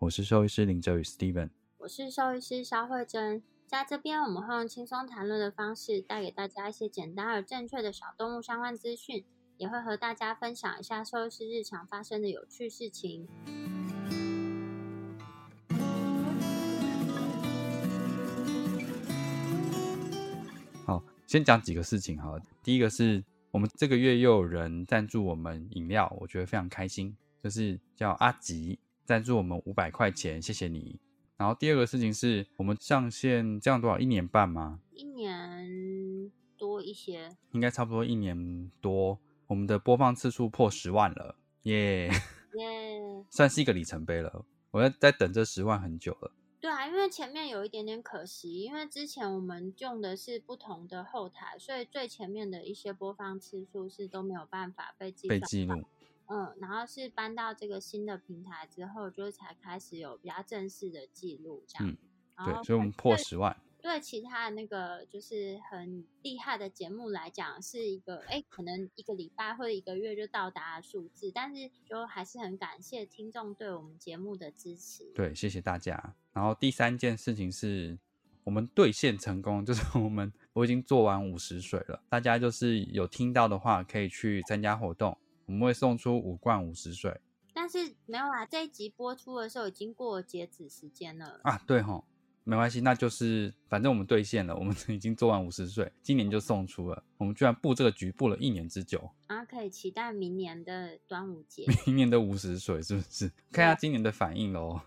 我是兽医师林哲宇 Steven，我是兽医师肖慧珍，在这边我们会用轻松谈论的方式，带给大家一些简单而正确的小动物相关资讯。也会和大家分享一下兽医师日常发生的有趣事情。好，先讲几个事情哈。第一个是我们这个月又有人赞助我们饮料，我觉得非常开心，就是叫阿吉赞助我们五百块钱，谢谢你。然后第二个事情是我们上线这样多少一年半吗？一年多一些，应该差不多一年多。我们的播放次数破十万了，耶 耶，算是一个里程碑了。我在在等这十万很久了。对啊，因为前面有一点点可惜，因为之前我们用的是不同的后台，所以最前面的一些播放次数是都没有办法被记被记录。嗯，然后是搬到这个新的平台之后，就才开始有比较正式的记录这样。嗯，对，所以我们破十万。对其他的那个就是很厉害的节目来讲，是一个哎，可能一个礼拜或者一个月就到达数字，但是就还是很感谢听众对我们节目的支持。对，谢谢大家。然后第三件事情是我们兑现成功，就是我们我已经做完五十水了。大家就是有听到的话，可以去参加活动，我们会送出五罐五十水。但是没有啊，这一集播出的时候已经过截止时间了啊。对吼。没关系，那就是反正我们兑现了，我们 已经做完五十岁，今年就送出了。我们居然布这个局布了一年之久，啊，可以期待明年的端午节，明年的五十岁是不是？看一下今年的反应喽。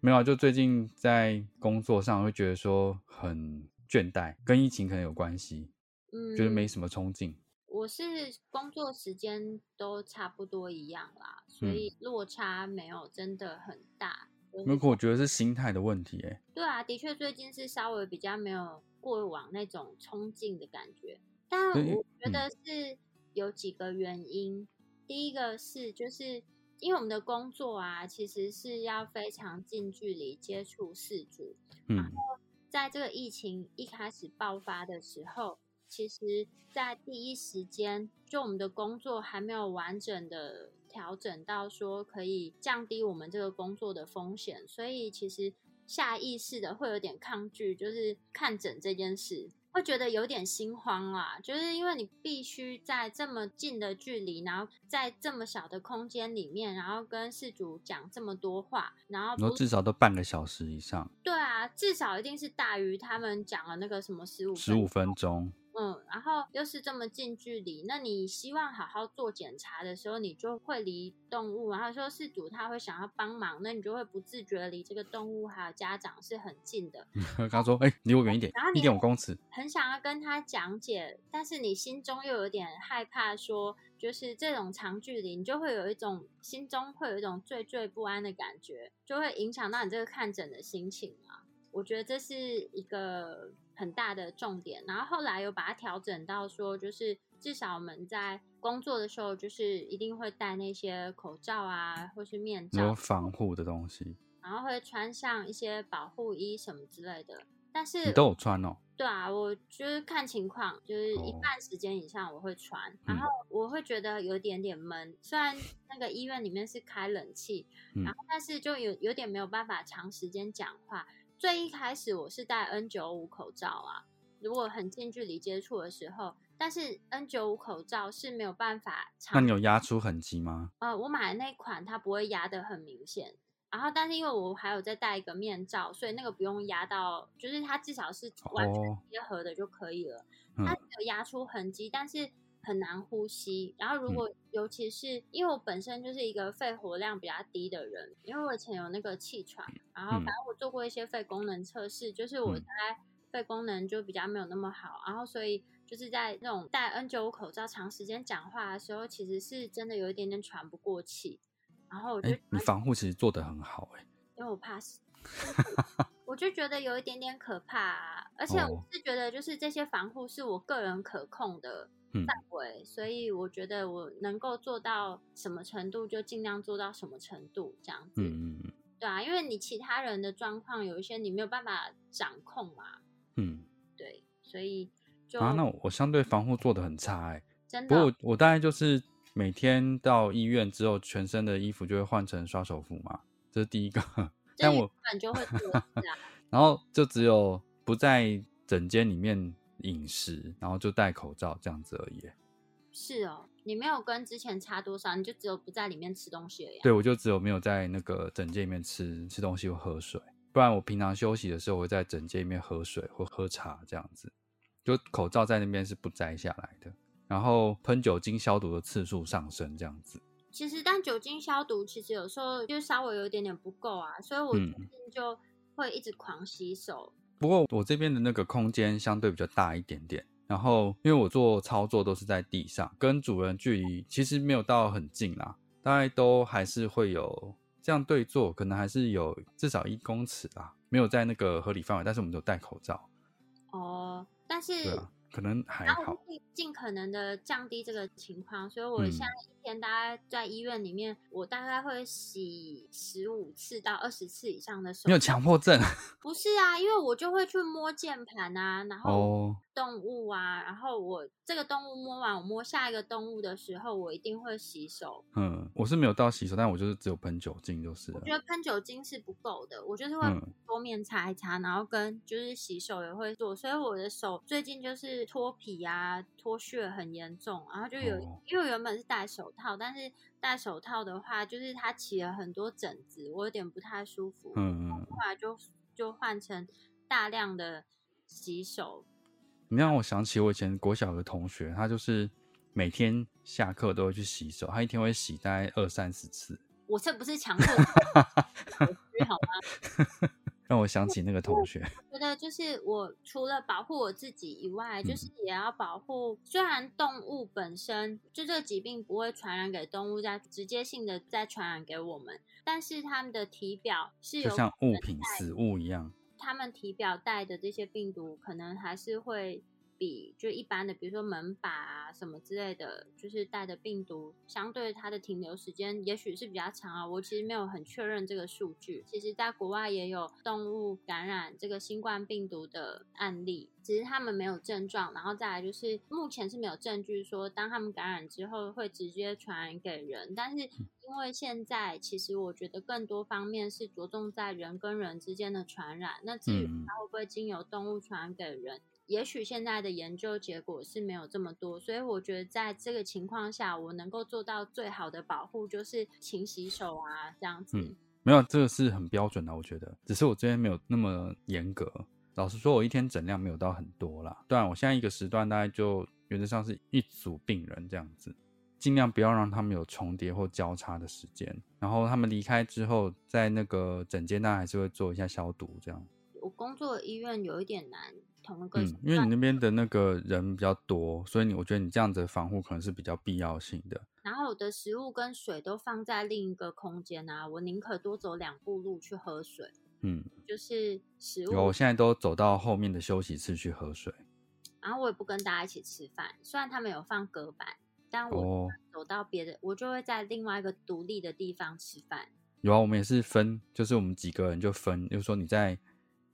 没有，就最近在工作上会觉得说很倦怠，跟疫情可能有关系，嗯，觉得没什么冲劲。我是工作时间都差不多一样啦，所以落差没有真的很大。如果，我觉得是心态的问题，哎。对啊，的确最近是稍微比较没有过往那种冲劲的感觉，但我觉得是有几个原因。第一个是，就是因为我们的工作啊，其实是要非常近距离接触事主，然后在这个疫情一开始爆发的时候，其实在第一时间，就我们的工作还没有完整的。调整到说可以降低我们这个工作的风险，所以其实下意识的会有点抗拒，就是看诊这件事，会觉得有点心慌啊。就是因为你必须在这么近的距离，然后在这么小的空间里面，然后跟事主讲这么多话，然后然后至少都半个小时以上。对啊，至少一定是大于他们讲了那个什么十五十五分钟。嗯，然后又是这么近距离，那你希望好好做检查的时候，你就会离动物，然后说事主他会想要帮忙，那你就会不自觉离这个动物还有家长是很近的。刚说，哎，离我远一点，一点五公尺，很想要跟他讲解，但是你心中又有点害怕，说就是这种长距离，你就会有一种心中会有一种惴惴不安的感觉，就会影响到你这个看诊的心情啊。我觉得这是一个。很大的重点，然后后来又把它调整到说，就是至少我们在工作的时候，就是一定会戴那些口罩啊，或是面罩，有防护的东西，然后会穿上一些保护衣什么之类的。但是你都有穿哦？对啊，我就是看情况，就是一半时间以上我会穿，然后我会觉得有点点闷。虽然那个医院里面是开冷气，然后但是就有有点没有办法长时间讲话。最一开始我是戴 N 九五口罩啊，如果很近距离接触的时候，但是 N 九五口罩是没有办法。那你有压出痕迹吗？呃，我买的那款它不会压的很明显，然后，但是因为我还有再戴一个面罩，所以那个不用压到，就是它至少是完全贴合的就可以了。它有压出痕迹，但是很难呼吸。然后，如果尤其是因为我本身就是一个肺活量比较低的人，因为我以前有那个气喘，然后反正我做过一些肺功能测试，就是我在肺功能就比较没有那么好。然后，所以就是在那种戴 N 九五口罩长时间讲话的时候，其实是真的有一点点喘不过气。然后我就你防护其实做的很好哎，因为我怕死，我就觉得有一点点可怕，啊而且我是觉得就是这些防护是我个人可控的范围，所以我觉得我能够做到什么程度就尽量做到什么程度这样子，嗯嗯。对啊，因为你其他人的状况有一些你没有办法掌控嘛，嗯，对，所以就啊，那我相对防护做的很差哎，真的，不过我大概就是。每天到医院之后，全身的衣服就会换成刷手服嘛，这是第一个。但我就会 然后就只有不在诊间里面饮食，然后就戴口罩这样子而已。是哦，你没有跟之前差多少，你就只有不在里面吃东西而已。对，我就只有没有在那个整间里面吃吃东西或喝水，不然我平常休息的时候会在整间里面喝水或喝茶这样子。就口罩在那边是不摘下来的。然后喷酒精消毒的次数上升，这样子。其实，但酒精消毒其实有时候就稍微有一点点不够啊，所以我最近就会一直狂洗手。不过我这边的那个空间相对比较大一点点，然后因为我做操作都是在地上，跟主人距离其实没有到很近啦，大概都还是会有这样对坐，可能还是有至少一公尺啦，没有在那个合理范围，但是我们都戴口罩。哦，但是。可能还好，尽尽可能的降低这个情况，所以我现在一天大概在医院里面，我大概会洗十五次到二十次以上的手。你有强迫症？不是啊，因为我就会去摸键盘啊，然后动物啊，然后我这个动物摸完，我摸下一个动物的时候，我一定会洗手。嗯，我是没有到洗手，但我就是只有喷酒精，就是。我觉得喷酒精是不够的，我就是会桌面擦一擦，然后跟就是洗手也会做，所以我的手最近就是。脱皮啊，脱屑很严重，然后就有，因为原本是戴手套，但是戴手套的话，就是它起了很多疹子，我有点不太舒服。嗯嗯。后来就就换成大量的洗手。你让我想起我以前国小的同学，他就是每天下课都会去洗手，他一天会洗大概二三十次。我这不是强迫，好吗？让我想起那个同学，觉得就是我除了保护我自己以外，就是也要保护。虽然动物本身就这个疾病不会传染给动物，再直接性的再传染给我们，但是它们的体表是有像物品死物一样，他们体表带的这些病毒可能还是会。比就一般的，比如说门把啊什么之类的，就是带的病毒，相对它的停留时间也许是比较长啊。我其实没有很确认这个数据。其实，在国外也有动物感染这个新冠病毒的案例，只是他们没有症状。然后再来就是，目前是没有证据说，当他们感染之后会直接传染给人。但是，因为现在其实我觉得更多方面是着重在人跟人之间的传染。那至于它会不会经由动物传染给人？也许现在的研究结果是没有这么多，所以我觉得在这个情况下，我能够做到最好的保护就是勤洗手啊，这样子。嗯，没有，这个是很标准的，我觉得。只是我这边没有那么严格。老实说，我一天诊量没有到很多啦。当然，我现在一个时段大概就原则上是一组病人这样子，尽量不要让他们有重叠或交叉的时间。然后他们离开之后，在那个诊间，那还是会做一下消毒这样。我工作医院有一点难。嗯，因为你那边的那个人比较多，所以你我觉得你这样子的防护可能是比较必要性的。然后我的食物跟水都放在另一个空间啊，我宁可多走两步路去喝水。嗯，就是食物，有我现在都走到后面的休息室去喝水。然后我也不跟大家一起吃饭，虽然他们有放隔板，但我走到别的，我就会在另外一个独立的地方吃饭。有啊，我们也是分，就是我们几个人就分，就是说你在。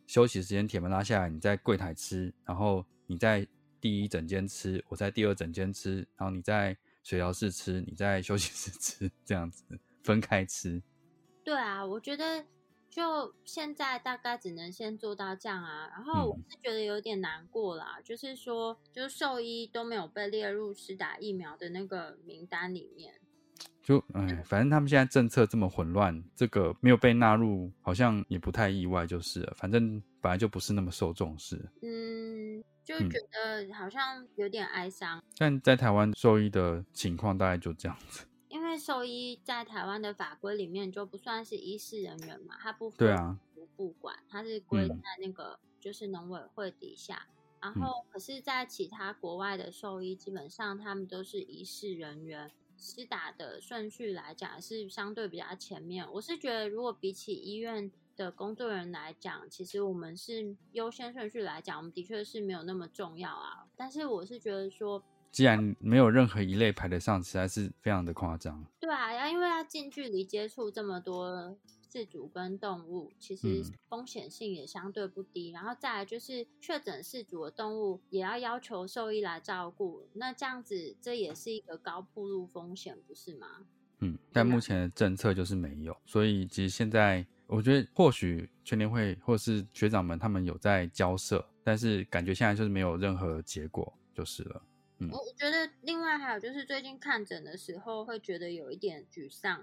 休息时间，铁门拉下来，你在柜台吃，然后你在第一整间吃，我在第二整间吃，然后你在水疗室吃，你在休息室吃，这样子分开吃。对啊，我觉得就现在大概只能先做到这样啊。然后我是觉得有点难过啦，就是说，就是兽医都没有被列入施打疫苗的那个名单里面。就哎，反正他们现在政策这么混乱，这个没有被纳入，好像也不太意外，就是了。反正本来就不是那么受重视。嗯，就觉得好像有点哀伤。但在台湾兽医的情况大概就这样子。因为兽医在台湾的法规里面就不算是医师人员嘛，他不对啊，不不管，他是归在那个就是农委会底下。然后，可是，在其他国外的兽医，基本上他们都是医师人员，施打的顺序来讲是相对比较前面。我是觉得，如果比起医院的工作人员来讲，其实我们是优先顺序来讲，我们的确是没有那么重要啊。但是，我是觉得说，既然没有任何一类排得上，实在是非常的夸张。对啊，要因为要近距离接触这么多。饲主跟动物其实风险性也相对不低，然后再来就是确诊饲主的动物也要要求兽医来照顾，那这样子这也是一个高铺路风险，不是吗？嗯，但目前的政策就是没有，所以其实现在我觉得或许全年会或是学长们他们有在交涉，但是感觉现在就是没有任何结果就是了。嗯，我觉得另外还有就是最近看诊的时候会觉得有一点沮丧。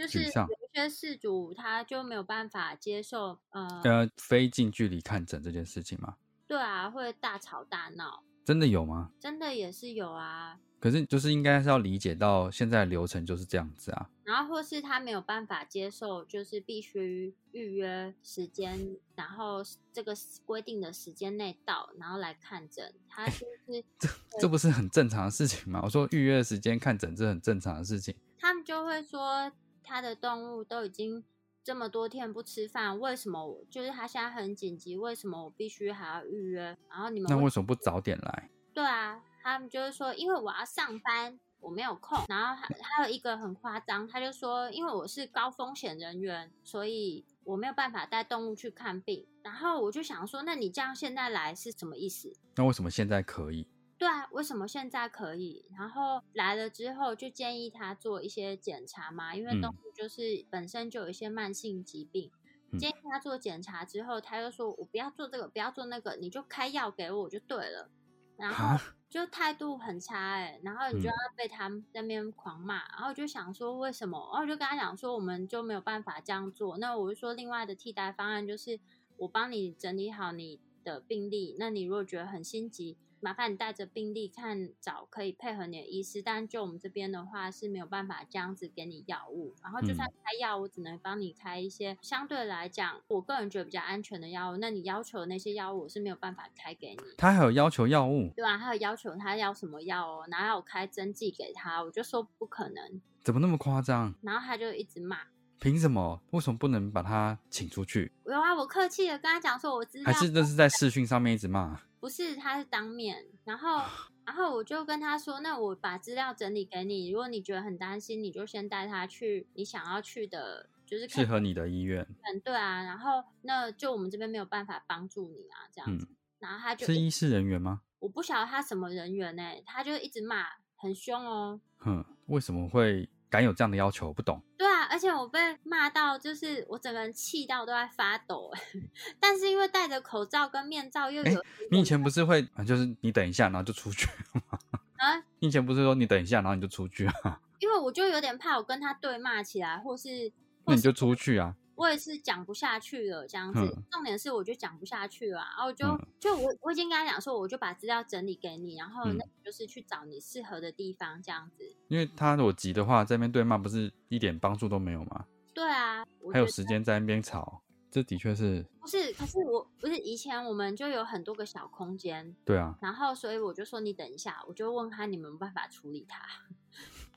就是有些事主他就没有办法接受呃呃非近距离看诊这件事情吗？对啊，会大吵大闹。真的有吗？真的也是有啊。可是就是应该是要理解到现在流程就是这样子啊。然后或是他没有办法接受，就是必须预约时间，然后这个规定的时间内到，然后来看诊。他就是这这不是很正常的事情吗？我说预约时间看诊这很正常的事情。他们就会说。他的动物都已经这么多天不吃饭，为什么我就是他现在很紧急？为什么我必须还要预约？然后你们那为什么不早点来？对啊，他们就是说，因为我要上班，我没有空。然后还还有一个很夸张，他就说，因为我是高风险人员，所以我没有办法带动物去看病。然后我就想说，那你这样现在来是什么意思？那为什么现在可以？对啊，为什么现在可以？然后来了之后就建议他做一些检查嘛，因为动物就是本身就有一些慢性疾病，建议他做检查之后，他就说我不要做这个，不要做那个，你就开药给我就对了。然后就态度很差哎，然后你就要被他那边狂骂，然后就想说为什么？然后我就跟他讲说，我们就没有办法这样做。那我就说另外的替代方案就是我帮你整理好你的病历，那你如果觉得很心急。麻烦你带着病历看找可以配合你的医师，但就我们这边的话是没有办法这样子给你药物，然后就算开药，我只能帮你开一些相对来讲我个人觉得比较安全的药物。那你要求的那些药物我是没有办法开给你。他还有要求药物？对啊，还有要求他要什么药哦，然后我开针剂给他，我就说不可能。怎么那么夸张？然后他就一直骂，凭什么？为什么不能把他请出去？有啊，我客气的跟他讲说，我知道。还是这是在视讯上面一直骂？不是，他是当面，然后，然后我就跟他说，那我把资料整理给你，如果你觉得很担心，你就先带他去你想要去的，就是适合你的医院。嗯，对啊，然后那就我们这边没有办法帮助你啊，这样子。然后他就是医师人员吗？我不晓得他什么人员呢，他就一直骂，很凶哦。哼，为什么会？敢有这样的要求，不懂。对啊，而且我被骂到，就是我整个人气到都在发抖。但是因为戴着口罩跟面罩又有，你以前不是会，就是你等一下，然后就出去吗？啊？你以前不是说你等一下，然后你就出去啊？因为我就有点怕我跟他对骂起来，或是那你就出去啊。我也是讲不下去了，这样子。重点是我就讲不下去了，然后就就我我已经跟他讲说，我就把资料整理给你，然后那就是去找你适合的地方，这样子。因为他如果急的话，在那边对骂不是一点帮助都没有吗？对啊，还有时间在那边吵，这的确是。不是，可是我不是以前我们就有很多个小空间。对啊。然后所以我就说你等一下，我就问他你们办法处理他。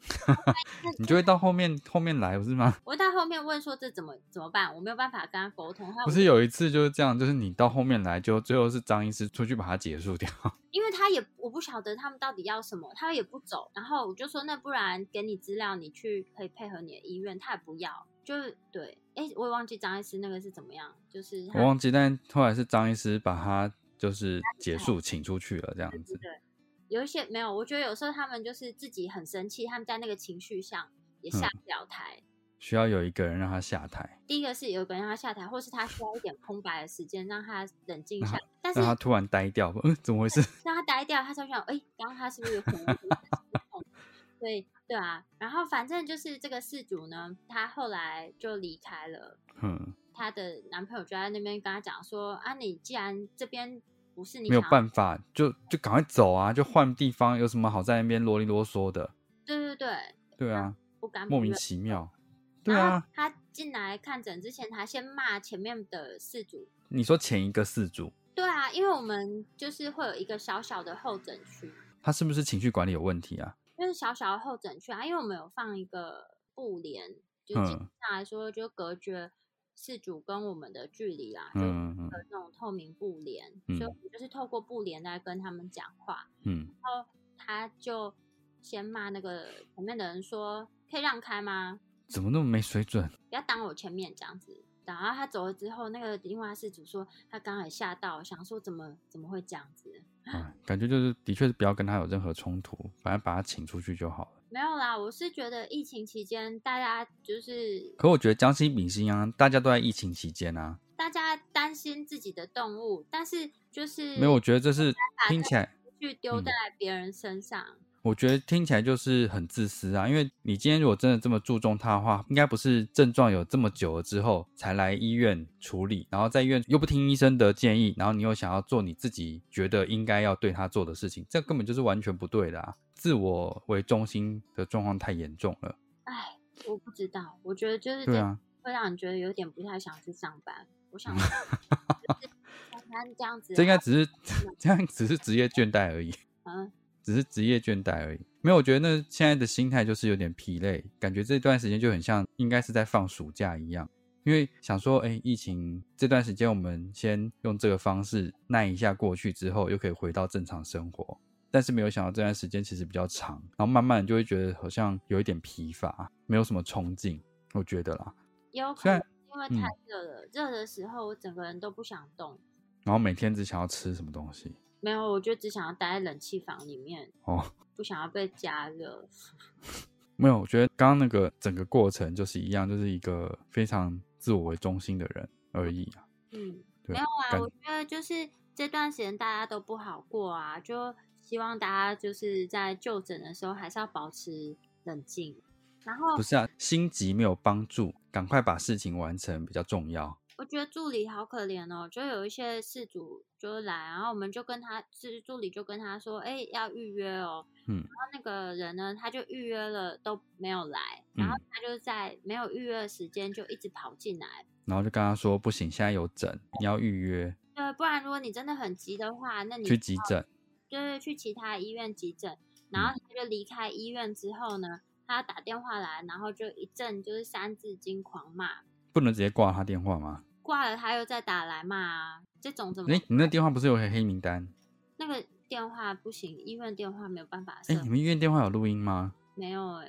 你就会到后面后面来不是吗？我到后面问说这怎么怎么办？我没有办法跟他沟通。不是有一次就是这样，就是你到后面来，就最后是张医师出去把他结束掉。因为他也我不晓得他们到底要什么，他也不走。然后我就说那不然给你资料，你去可以配合你的医院，他也不要。就是对，哎，我也忘记张医师那个是怎么样，就是我忘记，但后来是张医师把他就是结束请出去了这样子。对。有一些没有，我觉得有时候他们就是自己很生气，他们在那个情绪上也下不了台，需要有一个人让他下台。第一个是有一个人让他下台，或是他需要一点空白的时间让他冷静一下。但是他突然呆掉，嗯，怎么回事？让他呆掉，他就想，哎，刚刚他是不是有？所以对啊，然后反正就是这个事主呢，他后来就离开了。嗯，她的男朋友就在那边跟他讲说：“啊，你既然这边不是你没有办法，就就赶快走啊，就换地方，有什么好在那边啰里啰嗦的？”对对对，对啊，不敢莫名其妙。对啊，他进来看诊之前，他先骂前面的四组。你说前一个四组？对啊，因为我们就是会有一个小小的候诊区。他是不是情绪管理有问题啊？就是小小的候诊区啊，因为我们有放一个布帘，就基本上来说就隔绝事主跟我们的距离啦，就那种透明布帘，所以我们就是透过布帘来跟他们讲话。嗯，然后他就先骂那个前面的人说：“可以让开吗？”怎么那么没水准？不要挡我前面这样子。然后他走了之后，那个另外事主说他刚才吓到，想说怎么怎么会这样子？嗯，感觉就是的确是不要跟他有任何冲突，反正把他请出去就好了。没有啦，我是觉得疫情期间大家就是……可我觉得将心比心啊，大家都在疫情期间啊，大家担心自己的动物，但是就是没有，我觉得这是听起来去丢在别人身上。我觉得听起来就是很自私啊，因为你今天如果真的这么注重它的话，应该不是症状有这么久了之后才来医院处理，然后在医院又不听医生的建议，然后你又想要做你自己觉得应该要对它做的事情，这根本就是完全不对的啊！自我为中心的状况太严重了。哎，我不知道，我觉得就是对啊，会让你觉得有点不太想去上班。我想，这样子，这应该只是这样，只是职业倦怠而已。嗯。只是职业倦怠而已，没有。我觉得那现在的心态就是有点疲累，感觉这段时间就很像应该是在放暑假一样。因为想说，哎，疫情这段时间我们先用这个方式耐一下过去之后，又可以回到正常生活。但是没有想到这段时间其实比较长，然后慢慢就会觉得好像有一点疲乏，没有什么冲劲。我觉得啦，有可能因为太热了，热的时候我整个人都不想动，然后每天只想要吃什么东西。没有，我就只想要待在冷气房里面哦，不想要被加热。没有，我觉得刚刚那个整个过程就是一样，就是一个非常自我为中心的人而已啊。嗯，没有啊，我觉得就是这段时间大家都不好过啊，就希望大家就是在就诊的时候还是要保持冷静。然后不是啊，心急没有帮助，赶快把事情完成比较重要。我觉得助理好可怜哦，就有一些事主就来，然后我们就跟他是助理就跟他说，哎，要预约哦。嗯。然后那个人呢，他就预约了都没有来，然后他就在没有预约的时间就一直跑进来，然后就跟他说，不行，现在有诊，你要预约。对，不然如果你真的很急的话，那你去急诊。对对，去其他医院急诊。然后他就离开医院之后呢，他打电话来，然后就一阵就是三字经狂骂。不能直接挂他电话吗？挂了，他又再打来骂啊，这种怎么？哎，你那电话不是有黑名单？那个电话不行，医院电话没有办法。哎，你们医院电话有录音吗？没有哎，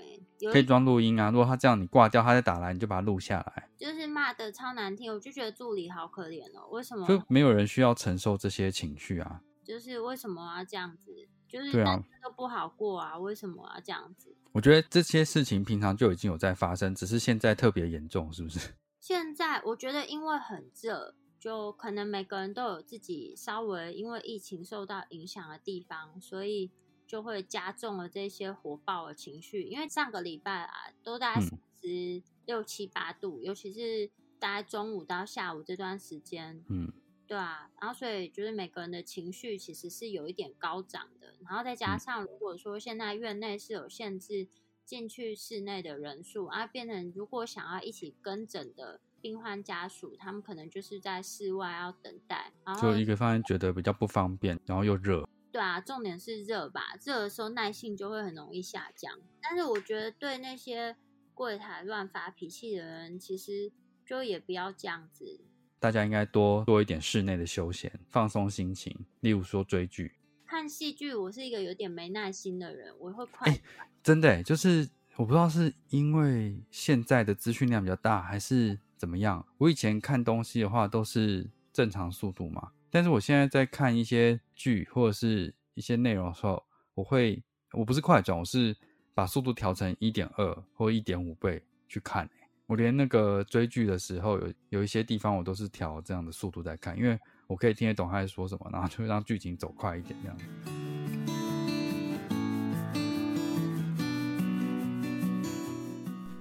可以装录音啊。如果他这样，你挂掉，他再打来，你就把它录下来。就是骂的超难听，我就觉得助理好可怜哦。为什么？就没有人需要承受这些情绪啊？就是为什么要这样子？就是大家，都不好过啊，为什么要这样子？我觉得这些事情平常就已经有在发生，只是现在特别严重，是不是？现在我觉得，因为很热，就可能每个人都有自己稍微因为疫情受到影响的地方，所以就会加重了这些火爆的情绪。因为上个礼拜啊，都在十六七八度，尤其是大概中午到下午这段时间，嗯，对啊，然后所以就是每个人的情绪其实是有一点高涨的。然后再加上，如果说现在院内是有限制。进去室内的人数啊，变成如果想要一起跟诊的病患家属，他们可能就是在室外要等待，然后就一个方面觉得比较不方便，然后又热。对啊，重点是热吧，热的时候耐性就会很容易下降。但是我觉得对那些柜台乱发脾气的人，其实就也不要这样子。大家应该多多一点室内的休闲，放松心情，例如说追剧。看戏剧，我是一个有点没耐心的人，我会快。真的，就是我不知道是因为现在的资讯量比较大，还是怎么样。我以前看东西的话都是正常速度嘛，但是我现在在看一些剧或者是一些内容的时候，我会我不是快转，我是把速度调成一点二或一点五倍去看。我连那个追剧的时候，有有一些地方我都是调这样的速度在看，因为我可以听得懂他在说什么，然后就会让剧情走快一点这样。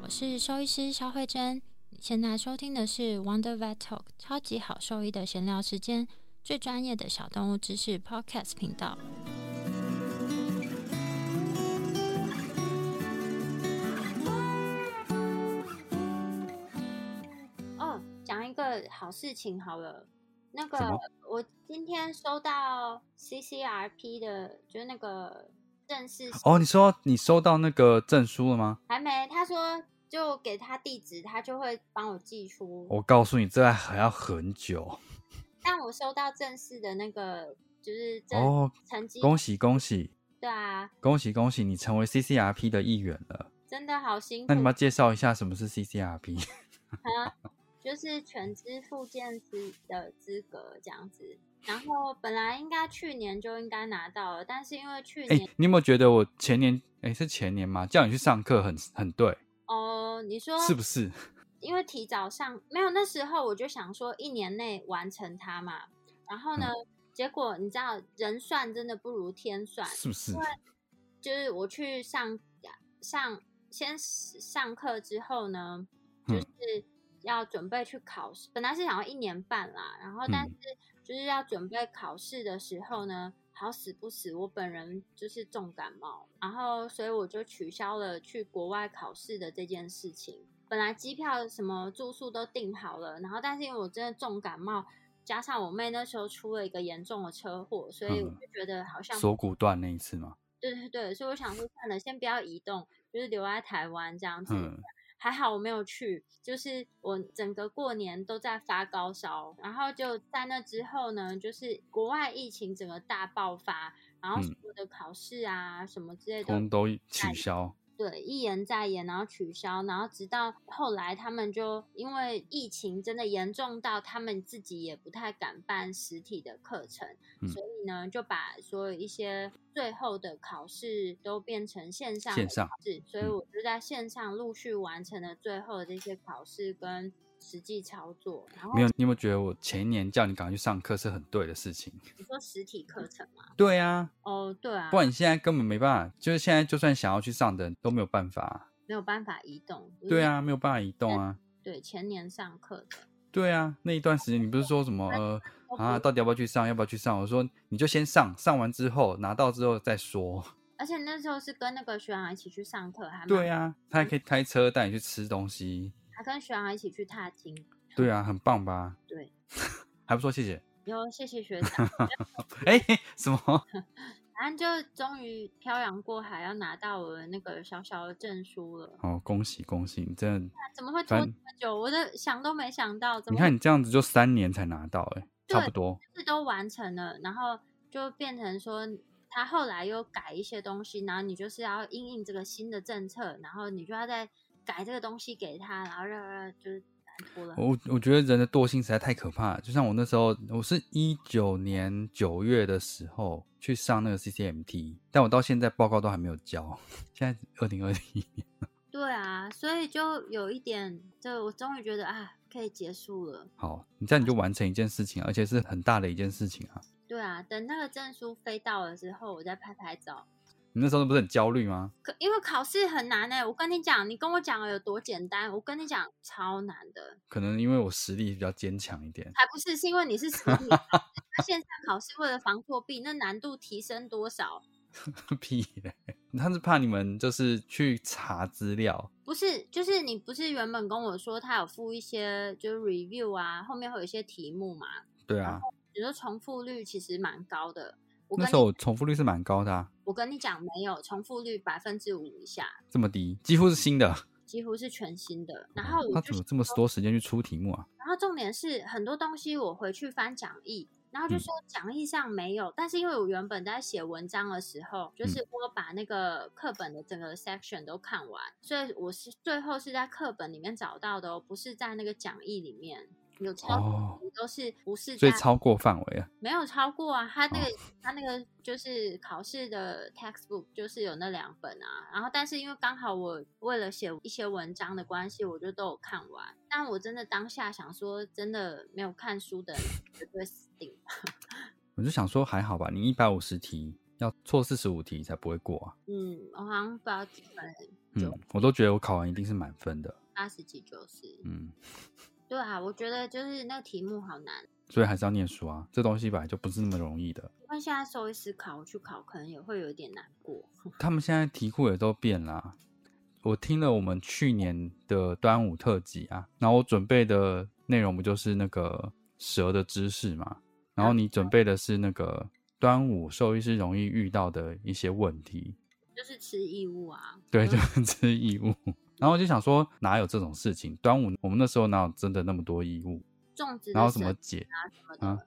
是兽医师肖慧珍。现在收听的是 Wonder Vet Talk 超级好兽医的闲聊时间，最专业的小动物知识 Podcast 频道。好事情好了。那个，我今天收到 CCRP 的，就是那个正式哦。你说你收到那个证书了吗？还没。他说就给他地址，他就会帮我寄出。我告诉你，这还要很久。但我收到正式的那个，就是哦，成绩，恭喜恭喜。对啊，恭喜恭喜，你成为 CCRP 的一员了。真的好辛苦。那你们要介绍一下什么是 CCRP？就是全资附件资的资格这样子，然后本来应该去年就应该拿到了，但是因为去年，你有没有觉得我前年，哎，是前年吗？叫你去上课很很对哦，你说是不是？因为提早上没有，那时候我就想说一年内完成它嘛，然后呢，结果你知道人算真的不如天算，是不是？就是我去上上先上课之后呢，就是。要准备去考试，本来是想要一年半啦，然后但是就是要准备考试的时候呢，好死不死，我本人就是重感冒，然后所以我就取消了去国外考试的这件事情。本来机票什么住宿都订好了，然后但是因为我真的重感冒，加上我妹那时候出了一个严重的车祸，所以我就觉得好像锁骨断那一次吗？对对对，所以我想说算了，先不要移动，就是留在台湾这样子。还好我没有去，就是我整个过年都在发高烧，然后就在那之后呢，就是国外疫情整个大爆发，然后所有的考试啊什么之类的都取消。对，一延再延，然后取消，然后直到后来，他们就因为疫情真的严重到他们自己也不太敢办实体的课程，所以呢，就把所有一些最后的考试都变成线上线上试，所以我就在线上陆续完成了最后的这些考试跟。实际操作，然后没有，你有没有觉得我前一年叫你赶快去上课是很对的事情？你说实体课程吗？对啊，哦，对啊，不然你现在根本没办法，就是现在就算想要去上的都没有办法，没有办法移动。对啊，没有办法移动啊。对，前年上课的。对啊，那一段时间你不是说什么呃啊，到底要不要去上？要不要去上？我说你就先上，上完之后拿到之后再说。而且那时候是跟那个学长一起去上课，还对啊，他还可以开车带你去吃东西。还跟学长一起去踏青，对啊，很棒吧？对，还不错，谢谢。有谢谢学长。哎，什么？反正就终于漂洋过海要拿到我的那个小小的证书了。哦，恭喜恭喜！你真的怎么会拖这么久？我都想都没想到。你看你这样子就三年才拿到，哎，差不多。是都完成了，然后就变成说他后来又改一些东西，然后你就是要应应这个新的政策，然后你就要在。改这个东西给他，然后让让就是。我我觉得人的惰性实在太可怕。就像我那时候，我是一九年九月的时候去上那个 CCMT，但我到现在报告都还没有交。现在二零二一年。对啊，所以就有一点，就我终于觉得啊，可以结束了。好，你这样你就完成一件事情，而且是很大的一件事情啊。对啊，等那个证书飞到了之后，我再拍拍照。你那时候不是很焦虑吗？可因为考试很难呢。我跟你讲，你跟我讲有多简单，我跟你讲超难的。可能因为我实力比较坚强一点，还不是是因为你是实力。那线上考试为了防作弊，那难度提升多少？屁嘞！他是怕你们就是去查资料，不是？就是你不是原本跟我说他有附一些就是 review 啊，后面会有一些题目嘛？对啊。你说重复率其实蛮高的。那时候重复率是蛮高的啊！我跟你讲，没有重复率百分之五以下，这么低，几乎是新的，几乎是全新的。然后他怎么这么多时间去出题目啊？然后重点是很多东西我回去翻讲义，然后就说讲义上没有，但是因为我原本在写文章的时候，就是我把那个课本的整个 section 都看完，所以我是最后是在课本里面找到的哦，不是在那个讲义里面。有超过都是不是？所以超过范围啊？没有超过啊，他那个他那个就是考试的 textbook 就是有那两本啊。然后但是因为刚好我为了写一些文章的关系，我就都有看完。但我真的当下想说，真的没有看书的绝对死定。我就想说还好吧，你一百五十题要错四十五题才不会过啊。嗯，我好像不知道几分，嗯，我都觉得我考完一定是满分的，八十几九十。嗯，对啊，我觉得就是那个题目好难，所以还是要念书啊。这东西本来就不是那么容易的。那现在兽医师考我去考，可能也会有点难过。他们现在题库也都变了。我听了我们去年的端午特辑啊，然后我准备的内容不就是那个蛇的知识嘛？然后你准备的是那个端午兽医师容易遇到的一些问题，就是吃异物啊。对，就是吃异物。然后我就想说，哪有这种事情？端午我们那时候哪有真的那么多衣物？粽子，然后什么解啊什么的。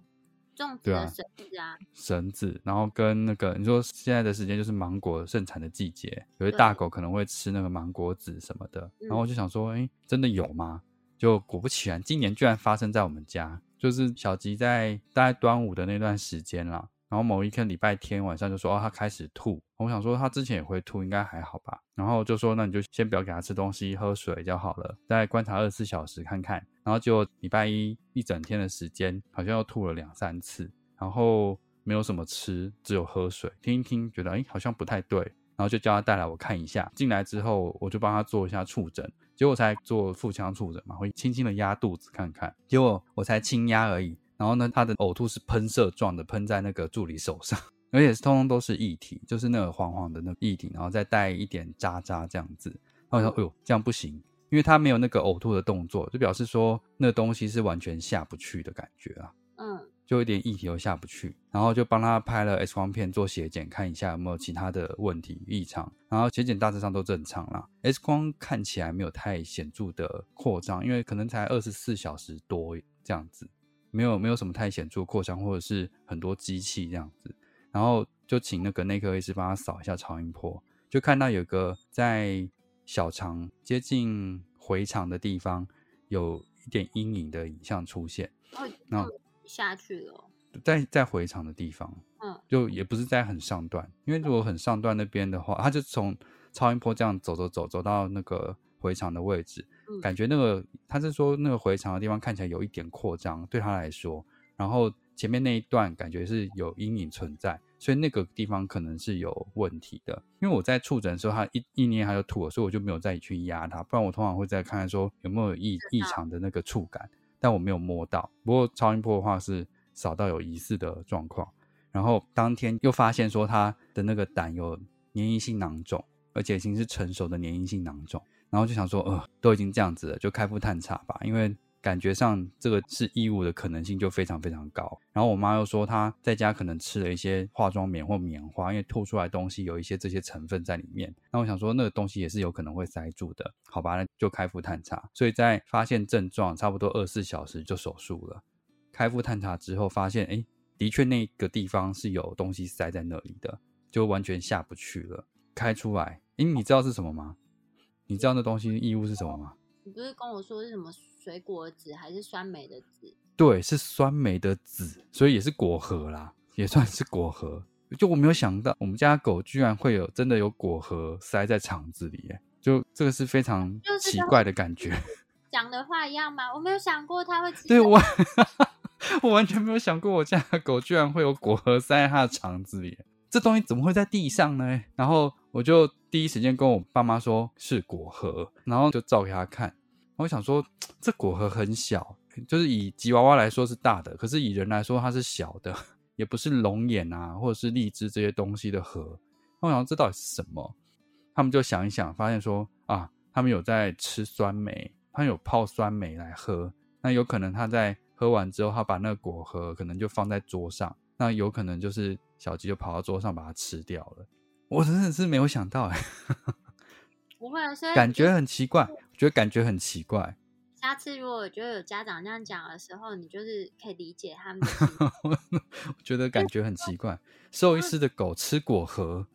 粽子的绳子啊，绳子，然后跟那个你说现在的时间就是芒果盛产的季节，有些大狗可能会吃那个芒果籽什么的，然后我就想说，哎，真的有吗？就果不其然，今年居然发生在我们家，就是小吉在大概端午的那段时间啦。然后某一天礼拜天晚上就说哦，他开始吐。我想说他之前也会吐，应该还好吧。然后就说那你就先不要给他吃东西，喝水就好了，再观察二十四小时看看。然后就礼拜一一整天的时间，好像又吐了两三次，然后没有什么吃，只有喝水。听一听，觉得哎好像不太对，然后就叫他带来我看一下。进来之后，我就帮他做一下触诊，结果才做腹腔触诊嘛，会轻轻的压肚子看看。结果我才轻压而已。然后呢，他的呕吐是喷射状的，喷在那个助理手上，而且是通通都是液体，就是那个黄黄的那个液体，然后再带一点渣渣这样子。然后我说：“哎呦，这样不行，因为他没有那个呕吐的动作，就表示说那东西是完全下不去的感觉啊。”嗯，就一点液体都下不去。然后就帮他拍了 X 光片做血检，看一下有没有其他的问题异常。然后血检大致上都正常啦，X 光看起来没有太显著的扩张，因为可能才二十四小时多这样子。没有没有什么太显著扩张，或者是很多机器这样子，然后就请那个内科医师帮他扫一下超音波，就看到有个在小肠接近回肠的地方有一点阴影的影像出现。哦，那下去了，在在回肠的地方，嗯，就也不是在很上段，因为如果很上段那边的话，他就从超音波这样走走走走到那个回肠的位置。感觉那个他是说那个回肠的地方看起来有一点扩张，对他来说，然后前面那一段感觉是有阴影存在，所以那个地方可能是有问题的。因为我在触诊的时候，他一一捏他就吐了，所以我就没有再去压他，不然我通常会再看看说有没有异异常的那个触感，但我没有摸到。不过超音波的话是扫到有疑似的状况，然后当天又发现说他的那个胆有粘液性囊肿，而且已经是成熟的粘液性囊肿。然后就想说，呃，都已经这样子了，就开腹探查吧，因为感觉上这个是异物的可能性就非常非常高。然后我妈又说她在家可能吃了一些化妆棉或棉花，因为吐出来东西有一些这些成分在里面。那我想说，那个东西也是有可能会塞住的，好吧，那就开腹探查。所以在发现症状差不多二十四小时就手术了。开腹探查之后发现，哎，的确那个地方是有东西塞在那里的，就完全下不去了。开出来，哎，你知道是什么吗？你知道那东西异物是什么吗？你不是跟我说是什么水果籽还是酸梅的籽？对，是酸梅的籽，所以也是果核啦，也算是果核。就我没有想到，我们家狗居然会有真的有果核塞在肠子里，耶，就这个是非常奇怪的感觉。讲的话一样吗？我没有想过它会。对我，我完全没有想过我家的狗居然会有果核塞在它的肠子里。这东西怎么会在地上呢？然后我就第一时间跟我爸妈说是果核，然后就照给他看。我想说这果核很小，就是以吉娃娃来说是大的，可是以人来说它是小的，也不是龙眼啊或者是荔枝这些东西的核。我想这到底是什么？他们就想一想，发现说啊，他们有在吃酸梅，他有泡酸梅来喝。那有可能他在喝完之后，他把那个果核可能就放在桌上，那有可能就是。小鸡就跑到桌上把它吃掉了，我真的是没有想到哎，不会，感觉很奇怪，我觉得感觉很奇怪。下次如果我觉得有家长这样讲的时候，你就是可以理解他们。我觉得感觉很奇怪，兽医师的狗吃果核，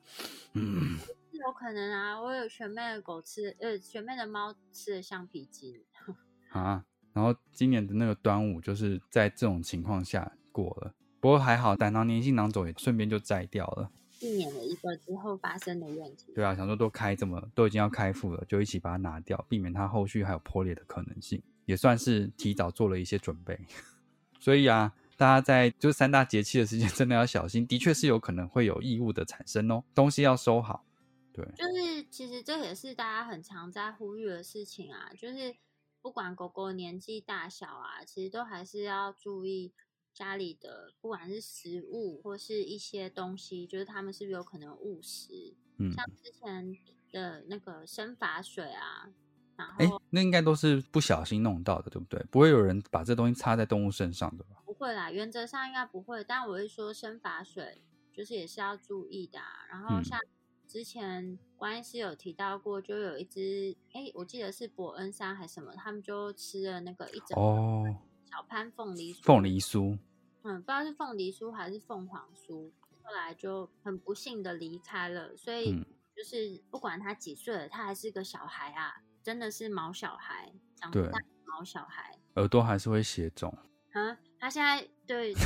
嗯，有可能啊。我有全妹的狗吃，呃，全妹的猫吃了橡皮筋 啊。然后今年的那个端午就是在这种情况下过了。不过还好，胆囊粘性囊肿也顺便就摘掉了，避免了一个之后发生的问题。对啊，想说都开这么都已经要开腹了，就一起把它拿掉，避免它后续还有破裂的可能性，也算是提早做了一些准备。所以啊，大家在就是三大节气的时间真的要小心，的确是有可能会有异物的产生哦，东西要收好。对，就是其实这也是大家很常在呼吁的事情啊，就是不管狗狗年纪大小啊，其实都还是要注意家里的不管是食物或是一些东西，就是他们是不是有可能误食。嗯，像之前的那个生发水啊，然哎后，那应该都是不小心弄到的，对不对？不会有人把这东西插在动物身上的吧？不会啦，原则上应该不会，但我会说生发水就是也是要注意的、啊。然后嗯像之前关医师有提到过，就有一只，哎，我记得是伯恩山还是什么，他们就吃了那个一整哦，小潘凤梨酥凤梨酥，嗯，不知道是凤梨酥还是凤凰酥，后来就很不幸的离开了。所以嗯就是不管他几岁了，他还是个小孩啊，真的是毛小孩，长不大毛小孩。耳朵还是会血肿，啊，他现在对包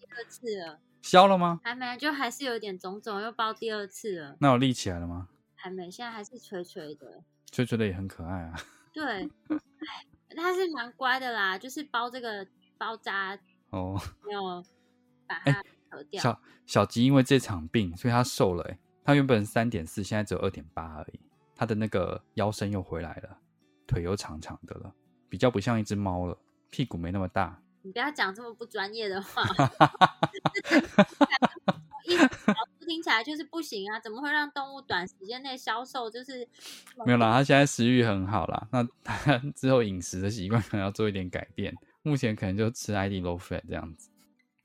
第二次了，消了吗？还没，就还是有点肿肿，又包第二次了，那有立起来了吗？还没，现在还是垂垂的。垂垂的也很可爱啊。对，哎，他是蛮乖的啦，就是包这个包扎哦，没有 把哎它扯掉。小小吉因为这场病，所以他瘦了、欸。他原本三点四，现在只有二点八而已。他的那个腰身又回来了，腿又长长的了，比较不像一只猫了，屁股没那么大。你不要讲这么不专业的话，一 听起来就是不行啊！怎么会让动物短时间内消瘦？就是没有啦，它现在食欲很好啦。那他之后饮食的习惯可能要做一点改变。目前可能就吃 ID low fat 这样子。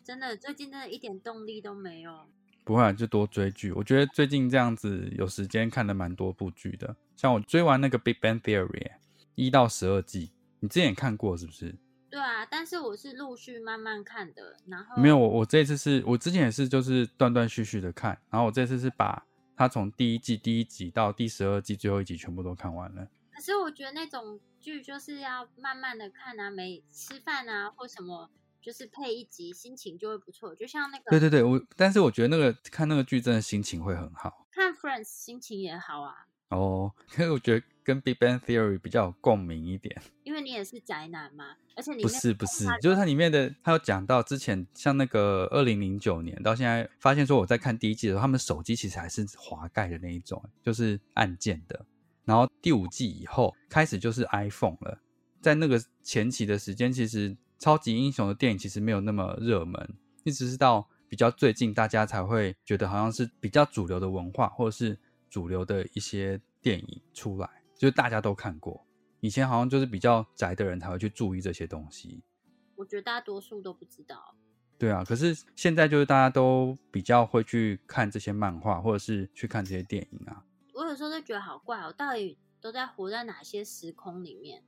真的，最近真的一点动力都没有。不会、啊，就多追剧。我觉得最近这样子有时间看了蛮多部剧的，像我追完那个《Big Bang Theory》一到十二季，你之前也看过是不是？对啊，但是我是陆续慢慢看的，然后没有，我我这次是我之前也是就是断断续续的看，然后我这次是把它从第一季第一集到第十二季最后一集全部都看完了。可是我觉得那种剧就是要慢慢的看啊，没吃饭啊或什么，就是配一集，心情就会不错。就像那个对对对，我但是我觉得那个看那个剧真的心情会很好看 Friends 心情也好啊，哦，可是我觉得跟 Big Bang Theory 比较有共鸣一点。因为你也是宅男嘛，而且你不是不是，就是它里面的，它有讲到之前像那个二零零九年到现在，发现说我在看第一季的时候，他们手机其实还是滑盖的那一种，就是按键的。然后第五季以后开始就是 iPhone 了，在那个前期的时间，其实超级英雄的电影其实没有那么热门，一直是到比较最近，大家才会觉得好像是比较主流的文化，或者是主流的一些电影出来，就是大家都看过。以前好像就是比较宅的人才会去注意这些东西。我觉得大多数都不知道。对啊，可是现在就是大家都比较会去看这些漫画，或者是去看这些电影啊。我有时候都觉得好怪哦，到底都在活在哪些时空里面？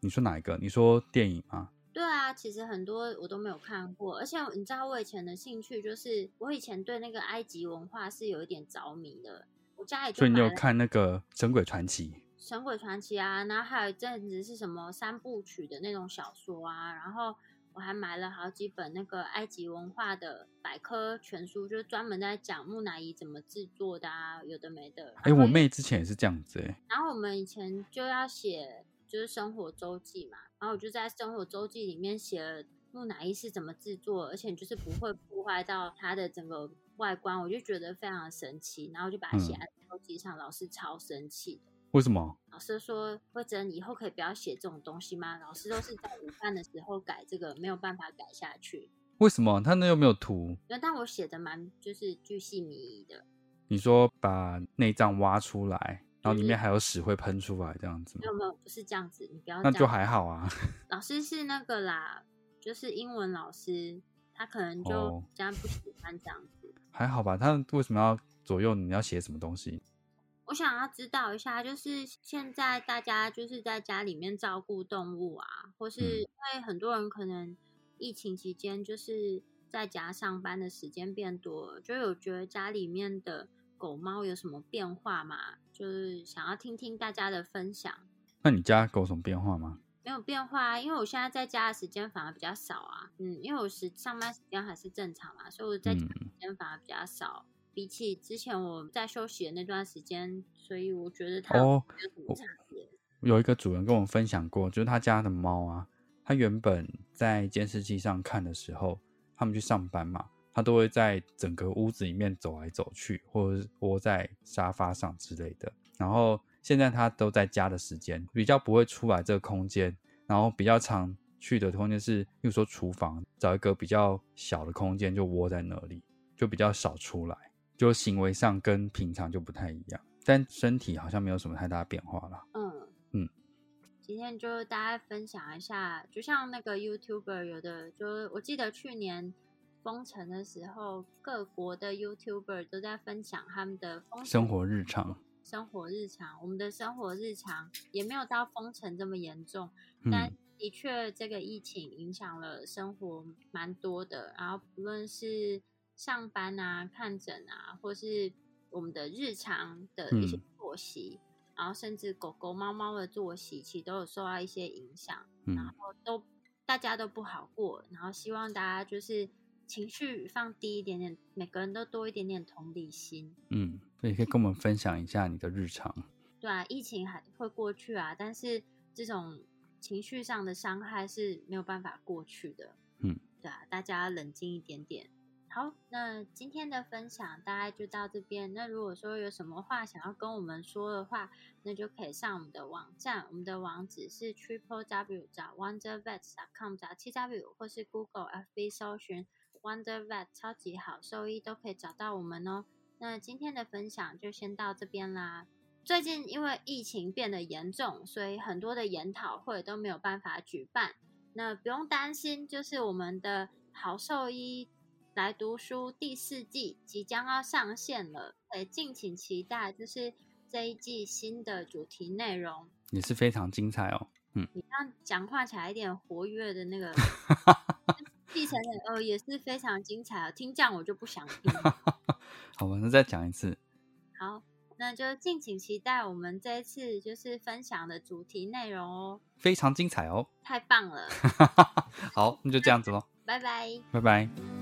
你说哪一个？你说电影吗？对啊，其实很多我都没有看过，而且你知道我以前的兴趣就是，我以前对那个埃及文化是有一点着迷的。我家里就所以你《有看那个《神鬼传奇》？神鬼传奇》啊，然后还有一阵子是什么三部曲的那种小说啊，然后我还买了好几本那个埃及文化的百科全书，就是专门在讲木乃伊怎么制作的啊，有的没的。哎、我妹之前也是这样子哎、然后我们以前就要写就是生活周记嘛，然后我就在生活周记里面写了木乃伊是怎么制作，而且就是不会破坏到它的整个外观，我就觉得非常的神奇，然后就把它写嗯在周记上，老师超生气的。为什么？老师说：“慧珍，以后可以不要写这种东西吗？老师都是在午饭的时候改这个，没有办法改下去。为什么他那又没有图？但我写的蛮就是巨细靡遗的，你说把内脏挖出来，然后里面还有屎会喷出来，这样子吗没？有没有，不是这样子，你不要那就。还好啊。老师是那个啦，就是英文老师，他可能就哦这样不喜欢这样子。还好吧？他为什么要左右你要写什么东西？我想要知道一下，就是现在大家就是在家里面照顾动物啊，或是嗯因为很多人可能疫情期间就是在家上班的时间变多了，就有觉得家里面的狗猫有什么变化嘛？就是想要听听大家的分享。那你家狗有什么变化吗？没有变化啊，因为我现在在家的时间反而比较少啊。嗯，因为我时上班时间还是正常嘛，所以我在家的时间反而比较少。比起之前我在休息的那段时间，所以我觉得它有什么差别。有一个主人跟我分享过，就是他家的猫啊，他原本在监视器上看的时候，他们去上班嘛，他他都会在整个屋子里面走来走去，或者窝在沙发上之类的。然后现在他都在家的时间比较不会出来这个空间，然后比较常去的空间是，比如说厨房，找一个比较小的空间就窝在那里，就比较少出来，就行为上跟平常就不太一样，但身体好像没有什么太大变化了。嗯嗯，今天就大家分享一下，就像那个 YouTuber 有的，就我记得去年封城的时候，各国的 YouTuber 都在分享他们的生活日常。生活日常，我们的生活日常也没有到封城这么严重，但的确这个疫情影响了生活蛮多的。然后不论是上班啊、看诊啊，或是我们的日常的一些作息，然后甚至狗狗、猫猫的作息，其实都有受到一些影响。然后都大家都不好过，然后希望大家就是情绪放低一点点，每个人都多一点点同理心。嗯。所以可以跟我们分享一下你的日常。对啊，疫情还会过去啊，但是这种情绪上的伤害是没有办法过去的。嗯，对啊，大家冷静一点点。好，那今天的分享大概就到这边。那如果说有什么话想要跟我们说的话，那就可以上我们的网站，我们的网址是 triple w 找 wondervet.com 找 t w 或是 Google FB 搜寻 wondervet 超级好兽医都可以找到我们哦。那今天的分享就先到这边啦。最近因为疫情变得严重，所以很多的研讨会都没有办法举办。那不用担心，就是我们的好兽医来读书第四季即将要上线了，可以敬请期待。就是这一季新的主题内容也是非常精彩哦。嗯，你让讲话起来一点活跃的那个继承人哦，也是非常精彩啊。听这样我就不想听。好，那再讲一次。好，那就敬请期待我们这一次就是分享的主题内容哦，非常精彩哦，太棒了。好，那就这样子喽，拜拜，拜拜。